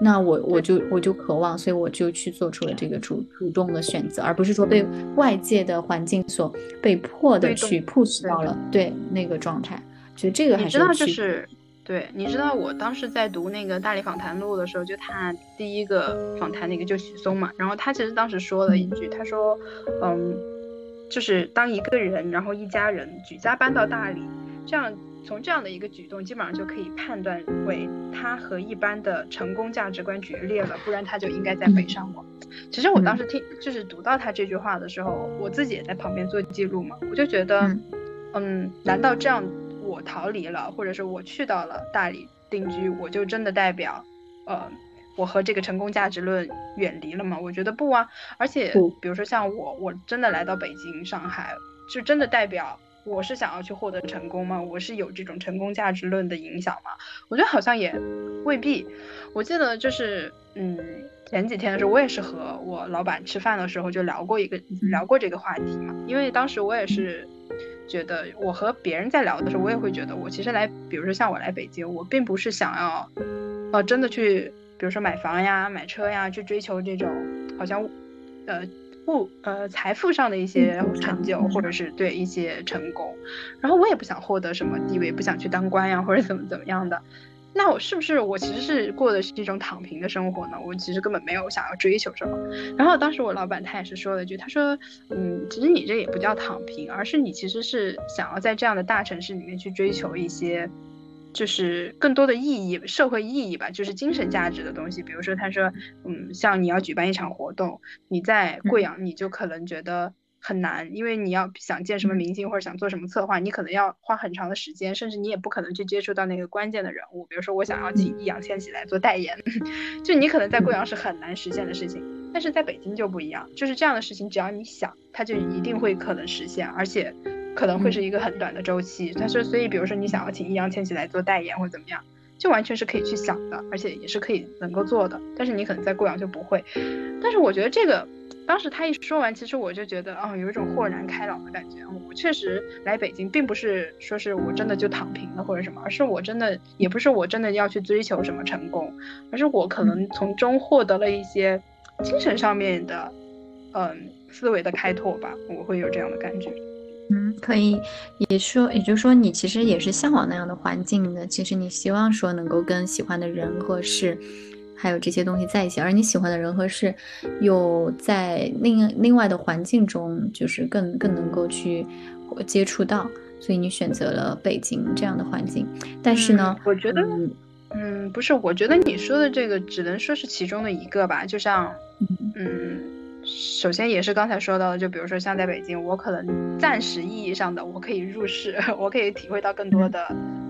[SPEAKER 1] 那我我就我就渴望，所以我就去做出了这个主主动的选择，而不是说被外界的环境所被迫的去 push 到了对那个状态。觉得这个还
[SPEAKER 2] 是知道就是对，你知道我当时在读那个《大理访谈录》的时候，就他第一个访谈那个就许嵩嘛，然后他其实当时说了一句，他说，嗯，就是当一个人，然后一家人举家搬到大理，这样。从这样的一个举动，基本上就可以判断为他和一般的成功价值观决裂了，不然他就应该在北上广。其实我当时听，就是读到他这句话的时候，我自己也在旁边做记录嘛，我就觉得，嗯，难道这样我逃离了，或者是我去到了大理定居，我就真的代表，呃，我和这个成功价值论远离了吗？我觉得不啊，而且比如说像我，我真的来到北京、上海，就真的代表。我是想要去获得成功吗？我是有这种成功价值论的影响吗？我觉得好像也未必。我记得就是，嗯，前几天的时候，我也是和我老板吃饭的时候就聊过一个聊过这个话题嘛。因为当时我也是觉得，我和别人在聊的时候，我也会觉得，我其实来，比如说像我来北京，我并不是想要，呃，真的去，比如说买房呀、买车呀，去追求这种好像，呃。物，呃，财富上的一些成就，或者是对一些成功，然后我也不想获得什么地位，不想去当官呀，或者怎么怎么样的，那我是不是我其实是过的是一种躺平的生活呢？我其实根本没有想要追求什么。然后当时我老板他也是说了一句，他说，嗯，其实你这也不叫躺平，而是你其实是想要在这样的大城市里面去追求一些。就是更多的意义，社会意义吧，就是精神价值的东西。比如说，他说，嗯，像你要举办一场活动，你在贵阳，你就可能觉得很难，因为你要想见什么明星或者想做什么策划，你可能要花很长的时间，甚至你也不可能去接触到那个关键的人物。比如说，我想要请易烊千玺来做代言，<laughs> 就你可能在贵阳是很难实现的事情，但是在北京就不一样，就是这样的事情，只要你想，它就一定会可能实现，而且。可能会是一个很短的周期，但是所以比如说你想要请易烊千玺来做代言或者怎么样，就完全是可以去想的，而且也是可以能够做的。但是你可能在贵阳就不会。但是我觉得这个当时他一说完，其实我就觉得啊，有一种豁然开朗的感觉。我确实来北京，并不是说是我真的就躺平了或者什么，而是我真的也不是我真的要去追求什么成功，而是我可能从中获得了一些精神上面的嗯思维的开拓吧，我会有这样的感觉。
[SPEAKER 1] 嗯，可以，也说，也就是说，你其实也是向往那样的环境的。其实你希望说能够跟喜欢的人和事，还有这些东西在一起，而你喜欢的人和事，又在另另外的环境中，就是更更能够去接触到，所以你选择了北京这样的环境。但是呢，
[SPEAKER 2] 我觉得，嗯，不是，我觉得你说的这个只能说是其中的一个吧，就像，嗯。首先也是刚才说到的，就比如说像在北京，我可能暂时意义上的我可以入世，<laughs> 我可以体会到更多的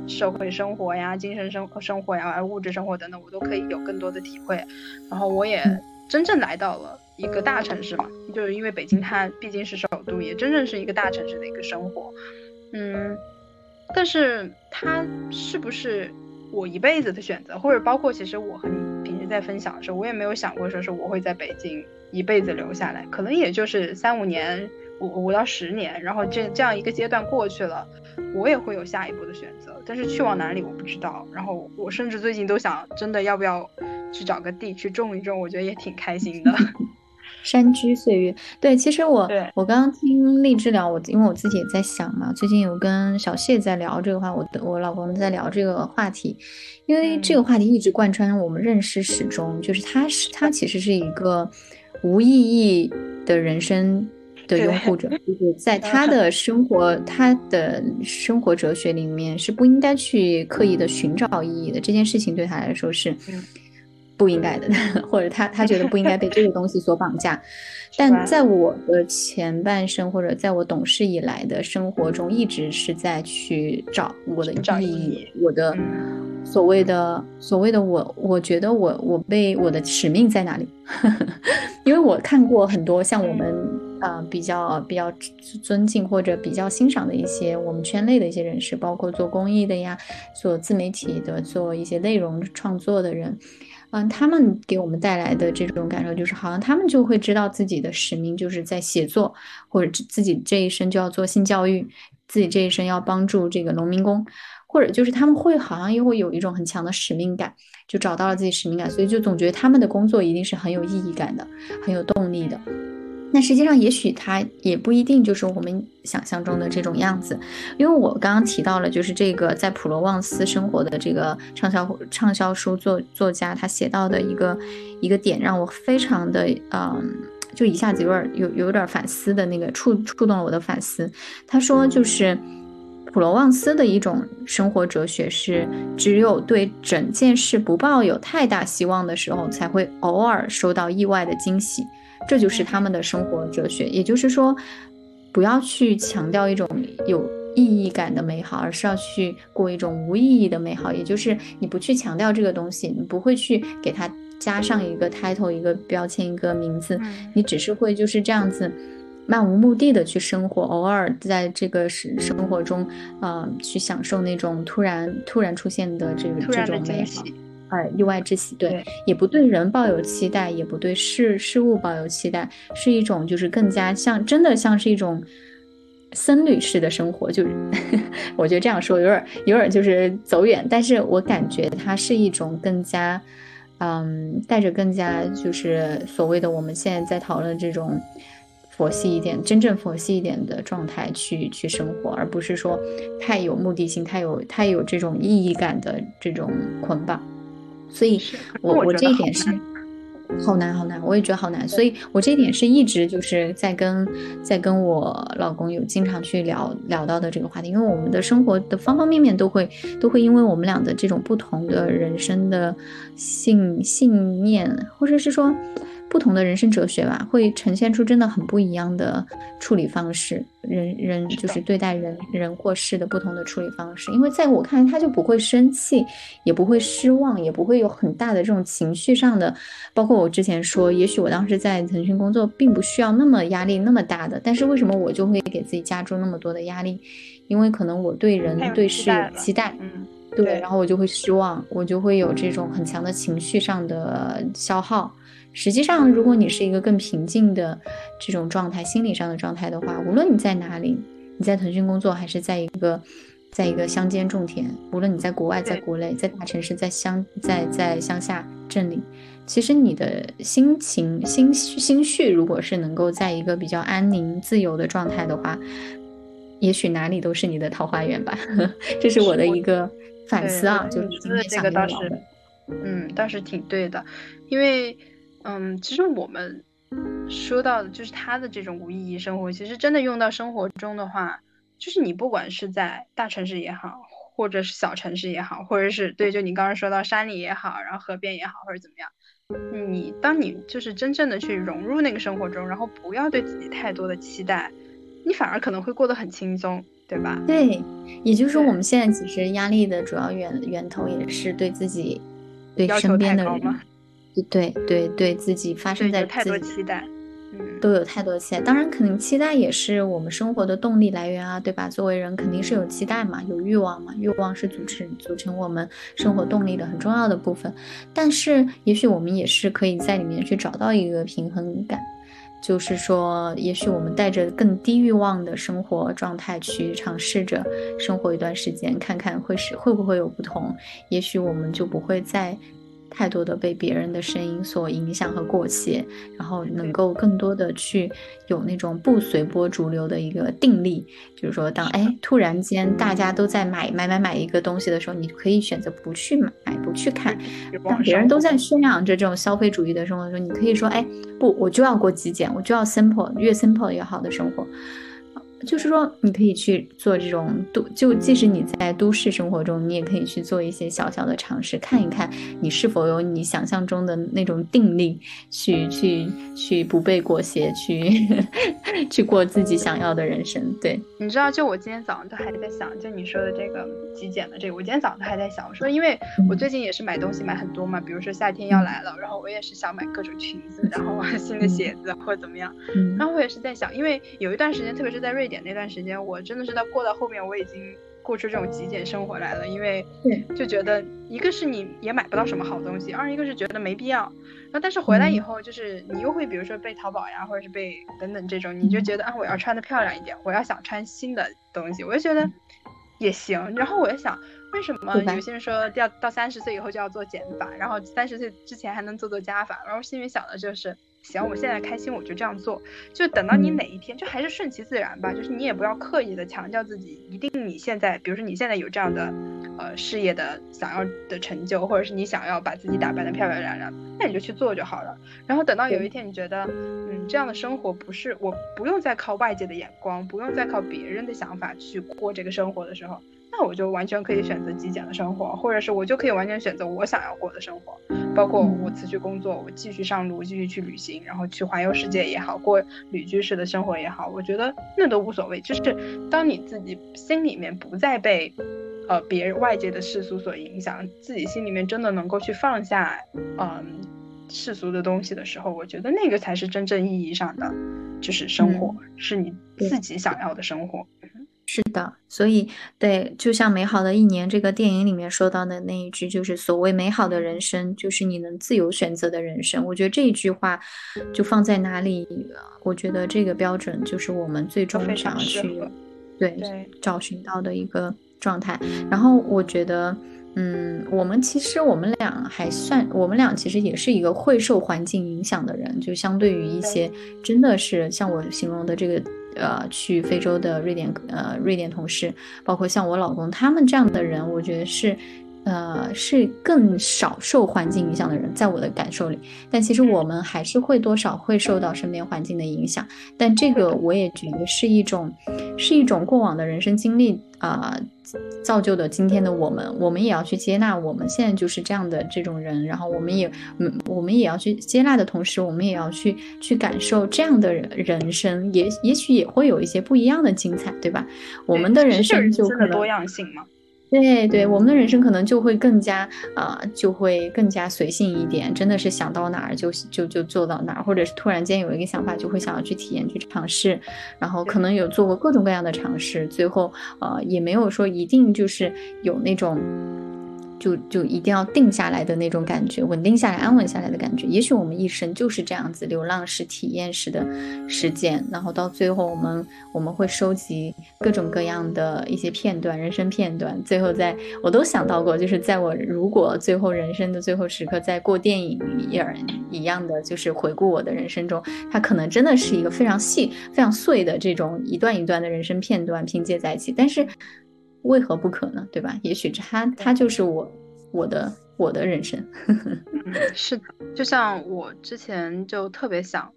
[SPEAKER 2] 社会生活呀、精神生生活呀、物质生活等等，我都可以有更多的体会。然后我也真正来到了一个大城市嘛，就是因为北京它毕竟是首都，也真正是一个大城市的一个生活。嗯，但是它是不是我一辈子的选择，或者包括其实我和你平时在分享的时候，我也没有想过说是我会在北京。一辈子留下来，可能也就是三五年，五五到十年，然后这这样一个阶段过去了，我也会有下一步的选择，但是去往哪里我不知道。然后我甚至最近都想，真的要不要去找个地去种一种，我觉得也挺开心的。<laughs>
[SPEAKER 1] 山居岁月，对，其实我我刚刚听荔枝聊，我因为我自己也在想嘛，最近有跟小谢在聊这个话，我的我老公在聊这个话题，因为这个话题一直贯穿我们认识始终，就是他是他其实是一个。无意义的人生的拥护者，就是在他的生活、他的生活哲学里面是不应该去刻意的寻找意义的。这件事情对他来说是不应该的，或者他他觉得不应该被这个东西所绑架。<laughs> 但在我的前半生，或者在我懂事以来的生活中，一直是在去找我的意义，我的。所谓的所谓的我，我觉得我我被我的使命在哪里？<laughs> 因为我看过很多像我们啊比较比较尊敬或者比较欣赏的一些我们圈内的一些人士，包括做公益的呀，做自媒体的，做一些内容创作的人，嗯，他们给我们带来的这种感受就是，好像他们就会知道自己的使命就是在写作，或者自己这一生就要做性教育，自己这一生要帮助这个农民工。或者就是他们会好像又会有一种很强的使命感，就找到了自己使命感，所以就总觉得他们的工作一定是很有意义感的，很有动力的。那实际上，也许他也不一定就是我们想象中的这种样子，因为我刚刚提到了，就是这个在普罗旺斯生活的这个畅销畅销书作作家，他写到的一个一个点，让我非常的嗯，就一下子有点有有点反思的那个触触动了我的反思。他说，就是普罗旺斯的一种生活哲学是，只有对整件事不抱有太大希望的时候，才会偶尔收到意外的惊喜。这就是他们的生活哲学，也就是说，不要去强调一种有意义感的美好，而是要去过一种无意义的美好。也就是你不去强调这个东西，你不会去给它加上一个 title、一个标签、一个名字，你只是会就是这样子漫无目的的去生活，偶尔在这个生生活中，呃，去享受那种突然突然出现的这个这种美好。呃，意外之喜，对，也不对人抱有期待，也不对事事物抱有期待，是一种就是更加像真的像是一种僧侣式的生活，就是 <laughs> 我觉得这样说有点有点就是走远，但是我感觉它是一种更加，嗯，带着更加就是所谓的我们现在在讨论这种佛系一点、真正佛系一点的状态去去生活，而不是说太有目的性、太有太有这种意义感的这种捆绑。所以，我我这一点是好难好难，我也觉得好难。所以我这一点是一直就是在跟在跟我老公有经常去聊聊到的这个话题，因为我们的生活的方方面面都会都会因为我们俩的这种不同的人生的信信念，或者是说。不同的人生哲学吧，会呈现出真的很不一样的处理方式。人人就是对待人人或事的不同的处理方式。因为在我看来，他就不会生气，也不会失望，也不会有很大的这种情绪上的。包括我之前说，也许我当时在腾讯工作，并不需要那么压力那么大的，但是为什么我就会给自己加注那么多的压力？因为可能我对人对事有期待，
[SPEAKER 2] 嗯，
[SPEAKER 1] 对，然后我就会失望，我就会有这种很强的情绪上的消耗。实际上，如果你是一个更平静的这种状态，心理上的状态的话，无论你在哪里，你在腾讯工作，还是在一个，在一个乡间种田，无论你在国外，在国内，在大城市，在乡，在在乡下镇里，其实你的心情、心心绪，如果是能够在一个比较安宁、自由的状态的话，也许哪里都是你的桃花源吧。<laughs> 这是我的一个反思啊，就是今天
[SPEAKER 2] 这个倒是，嗯，倒是挺对的，因为。嗯，其实我们说到的就是他的这种无意义生活，其实真的用到生活中的话，就是你不管是在大城市也好，或者是小城市也好，或者是对，就你刚刚说到山里也好，然后河边也好，或者怎么样，你当你就是真正的去融入那个生活中，然后不要对自己太多的期待，你反而可能会过得很轻松，对吧？
[SPEAKER 1] 对，也就是说，我们现在其实压力的主要源源头也是对自己、对身边的人。对对对，自己发生在
[SPEAKER 2] 太多期待，
[SPEAKER 1] 嗯，都有太多期待。当然，肯定期待也是我们生活的动力来源啊，对吧？作为人，肯定是有期待嘛，有欲望嘛，欲望是组成组成我们生活动力的很重要的部分。但是，也许我们也是可以在里面去找到一个平衡感，就是说，也许我们带着更低欲望的生活状态去尝试着生活一段时间，看看会是会不会有不同。也许我们就不会再。太多的被别人的声音所影响和裹挟，然后能够更多的去有那种不随波逐流的一个定力，就是说，当哎突然间大家都在买买买买一个东西的时候，你可以选择不去买，不去看；当别人都在。宣扬着这种消费主义的生活的时候，你可以说，哎不，我就要过极简，我就要 simple，越 simple 越好的生活。就是说，你可以去做这种都，就即使你在都市生活中，你也可以去做一些小小的尝试，看一看你是否有你想象中的那种定力，去去去不被裹挟，去 <laughs> 去过自己想要的人生。对，
[SPEAKER 2] 你知道，就我今天早上都还在想，就你说的这个极简的这个，我今天早上都还在想，我说，因为我最近也是买东西买很多嘛，比如说夏天要来了，然后我也是想买各种裙子，然后新的鞋子或者怎么样，然后我也是在想，因为有一段时间，特别是在瑞典。那段时间，我真的是到过到后面，我已经过出这种极简生活来了，因为就觉得一个是你也买不到什么好东西，二一个是觉得没必要。然后但是回来以后，就是你又会比如说被淘宝呀，或者是被等等这种，你就觉得啊，我要穿的漂亮一点，我要想穿新的东西，我就觉得。也行。然后我就想，为什么有些人说要到三十岁以后就要做减法，然后三十岁之前还能做做加法？然后心里想的就是。行，我现在开心，我就这样做。就等到你哪一天，就还是顺其自然吧。就是你也不要刻意的强调自己，一定你现在，比如说你现在有这样的，呃，事业的想要的成就，或者是你想要把自己打扮的漂漂亮亮，那你就去做就好了。然后等到有一天你觉得，嗯，这样的生活不是我不用再靠外界的眼光，不用再靠别人的想法去过这个生活的时候。那我就完全可以选择极简的生活，或者是我就可以完全选择我想要过的生活，包括我辞去工作，我继续上路，继续去旅行，然后去环游世界也好，过旅居式的生活也好，我觉得那都无所谓。就是当你自己心里面不再被，呃，别人外界的世俗所影响，自己心里面真的能够去放下，嗯，世俗的东西的时候，我觉得那个才是真正意义上的，就是生活，是你自己想要的生活。
[SPEAKER 1] 是的，所以对，就像《美好的一年》这个电影里面说到的那一句，就是所谓美好的人生，就是你能自由选择的人生。我觉得这一句话就放在哪里，我觉得这个标准就是我们最终想要去对找寻到的一个状态。然后我觉得，嗯，我们其实我们俩还算，我们俩其实也是一个会受环境影响的人，就相对于一些真的是像我形容的这个。呃，去非洲的瑞典，呃，瑞典同事，包括像我老公他们这样的人，我觉得是，呃，是更少受环境影响的人，在我的感受里。但其实我们还是会多少会受到身边环境的影响，但这个我也觉得是一种，是一种过往的人生经历啊。造就的今天的我们，我们也要去接纳我们现在就是这样的这种人，然后我们也，嗯，我们也要去接纳的同时，我们也要去去感受这样的人人生，也也许也会有一些不一样的精彩，对吧？我们的人生就可能
[SPEAKER 2] 多样性嘛。
[SPEAKER 1] 对对，我们的人生可能就会更加啊，就会更加随性一点，真的是想到哪儿就就就做到哪儿，或者是突然间有一个想法，就会想要去体验去尝试，然后可能有做过各种各样的尝试，最后呃也没有说一定就是有那种。就就一定要定下来的那种感觉，稳定下来、安稳下来的感觉。也许我们一生就是这样子，流浪式、体验式的实践，然后到最后，我们我们会收集各种各样的一些片段、人生片段。最后，在我都想到过，就是在我如果最后人生的最后时刻，在过电影一样一样的，就是回顾我的人生中，它可能真的是一个非常细、非常碎的这种一段一段的人生片段拼接在一起，但是。为何不可呢？对吧？也许他他就是我我的我的人生。<laughs>
[SPEAKER 2] 是的，就像我之前就特别想，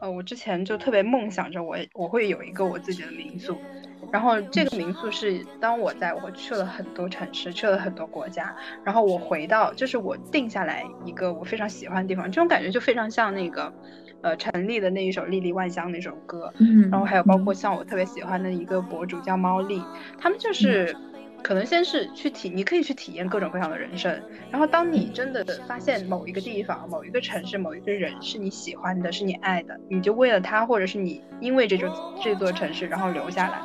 [SPEAKER 2] 呃，我之前就特别梦想着我我会有一个我自己的民宿，然后这个民宿是当我在我去了很多城市，去了很多国家，然后我回到就是我定下来一个我非常喜欢的地方，这种感觉就非常像那个。呃，陈粒的那一首《莉莉万香》那首歌，嗯，然后还有包括像我特别喜欢的一个博主叫猫粒，他们就是，可能先是去体，你可以去体验各种各样的人生，然后当你真的发现某一个地方、某一个城市、某一个人是你喜欢的、是你爱的，你就为了他，或者是你因为这座这座城市然后留下来。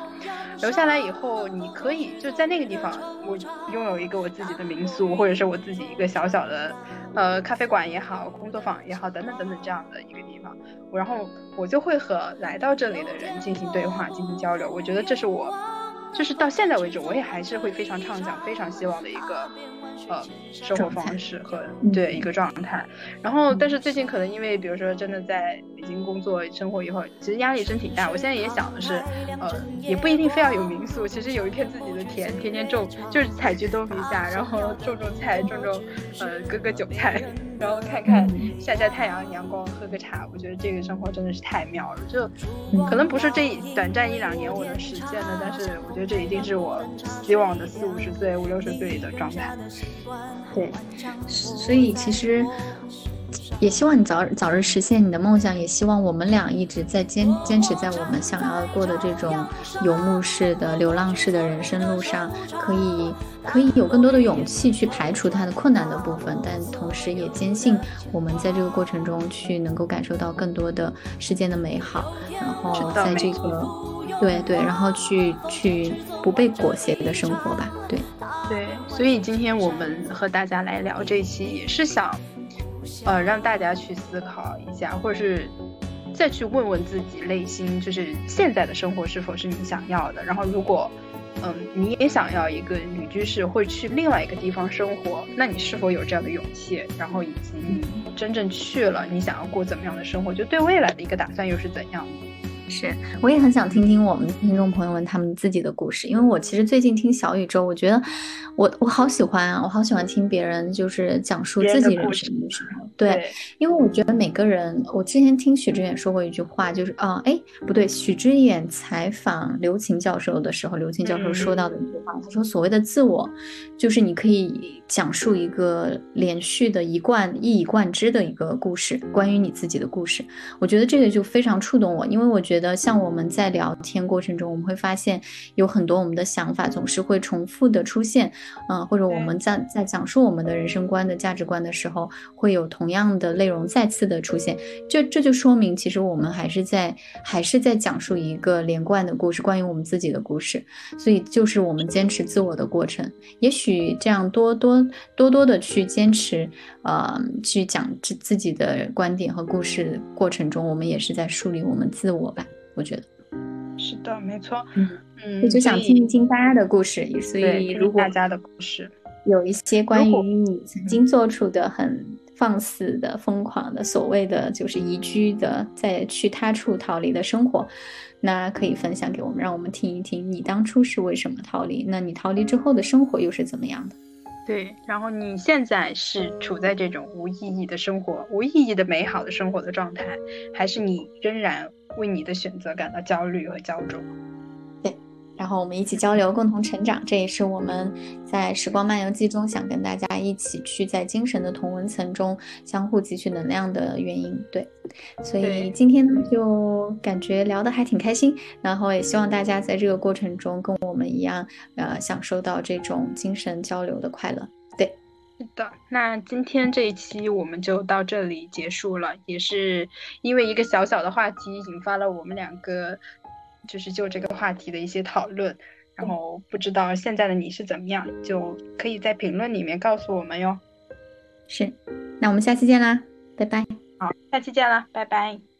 [SPEAKER 2] 留下来以后，你可以就在那个地方，我拥有一个我自己的民宿，或者是我自己一个小小的，呃，咖啡馆也好，工作坊也好，等等等等这样的一个地方。然后我就会和来到这里的人进行对话，进行交流。我觉得这是我，就是到现在为止，我也还是会非常畅想、非常希望的一个。呃，生活方式和对一个状态，然后但是最近可能因为比如说真的在北京工作生活以后，其实压力真挺大。我现在也想的是，呃，也不一定非要有民宿，其实有一片自己的田，天天种，就是采菊东篱下，然后种种菜，种种呃割割韭菜，然后看看晒晒太阳阳光，喝个茶，我觉得这个生活真的是太妙了。就可能不是这短暂一两年我能实现的，但是我觉得这一定是我希望的四五十岁、五六十岁的状态。
[SPEAKER 1] 对，所以其实也希望你早早日实现你的梦想，也希望我们俩一直在坚坚持在我们想要过的这种游牧式的、流浪式的人生路上，可以可以有更多的勇气去排除它的困难的部分，但同时也坚信我们在这个过程中去能够感受到更多的世间的美好，然后在这个对对，然后去去不被裹挟的生活吧，对。
[SPEAKER 2] 对，所以今天我们和大家来聊这期，也是想，呃，让大家去思考一下，或者是再去问问自己内心，就是现在的生活是否是你想要的。然后，如果嗯，你也想要一个女居士会去另外一个地方生活，那你是否有这样的勇气？然后以及你真正去了，你想要过怎么样的生活？就对未来的一个打算又是怎样的？
[SPEAKER 1] 是，我也很想听听我们听众朋友们他们自己的故事，因为我其实最近听小宇宙，我觉得我我好喜欢啊，我好喜欢听别人就是讲述自己人生的时候，对，因为我觉得每个人，我之前听许知远说过一句话，就是啊，哎，不对，许知远采访刘擎教授的时候，刘擎教授说到的一句话，他说所谓的自我，就是你可以讲述一个连续的一贯一以贯之的一个故事，关于你自己的故事，我觉得这个就非常触动我，因为我觉得。的像我们在聊天过程中，我们会发现有很多我们的想法总是会重复的出现，嗯，或者我们在在讲述我们的人生观的价值观的时候，会有同样的内容再次的出现，这这就说明其实我们还是在还是在讲述一个连贯的故事，关于我们自己的故事，所以就是我们坚持自我的过程。也许这样多多多多的去坚持，呃，去讲自自己的观点和故事过程中，我们也是在树立我们自我吧。我觉得
[SPEAKER 2] 是的，没错。嗯嗯，
[SPEAKER 1] 我就想听一听大家的故事，所以如果
[SPEAKER 2] 大家的故事
[SPEAKER 1] 有一些关于你曾经做出的很放肆的、疯狂的、所谓的就是移居的，在去他处逃离的生活，那可以分享给我们，让我们听一听你当初是为什么逃离，那你逃离之后的生活又是怎么样的？
[SPEAKER 2] 对，然后你现在是处在这种无意义的生活、无意义的美好的生活的状态，还是你仍然？为你的选择感到焦虑和焦灼，
[SPEAKER 1] 然后我们一起交流，共同成长，这也是我们在《时光漫游记》中想跟大家一起去在精神的同文层中相互汲取能量的原因。对，所以今天呢，就感觉聊得还挺开心，然后也希望大家在这个过程中跟我们一样，呃，享受到这种精神交流的快乐。对。
[SPEAKER 2] 是的，那今天这一期我们就到这里结束了，也是因为一个小小的话题引发了我们两个，就是就这个话题的一些讨论。然后不知道现在的你是怎么样，就可以在评论里面告诉我们哟。
[SPEAKER 1] 是，那我们下期见啦，拜拜。
[SPEAKER 2] 好，下期见啦，拜拜。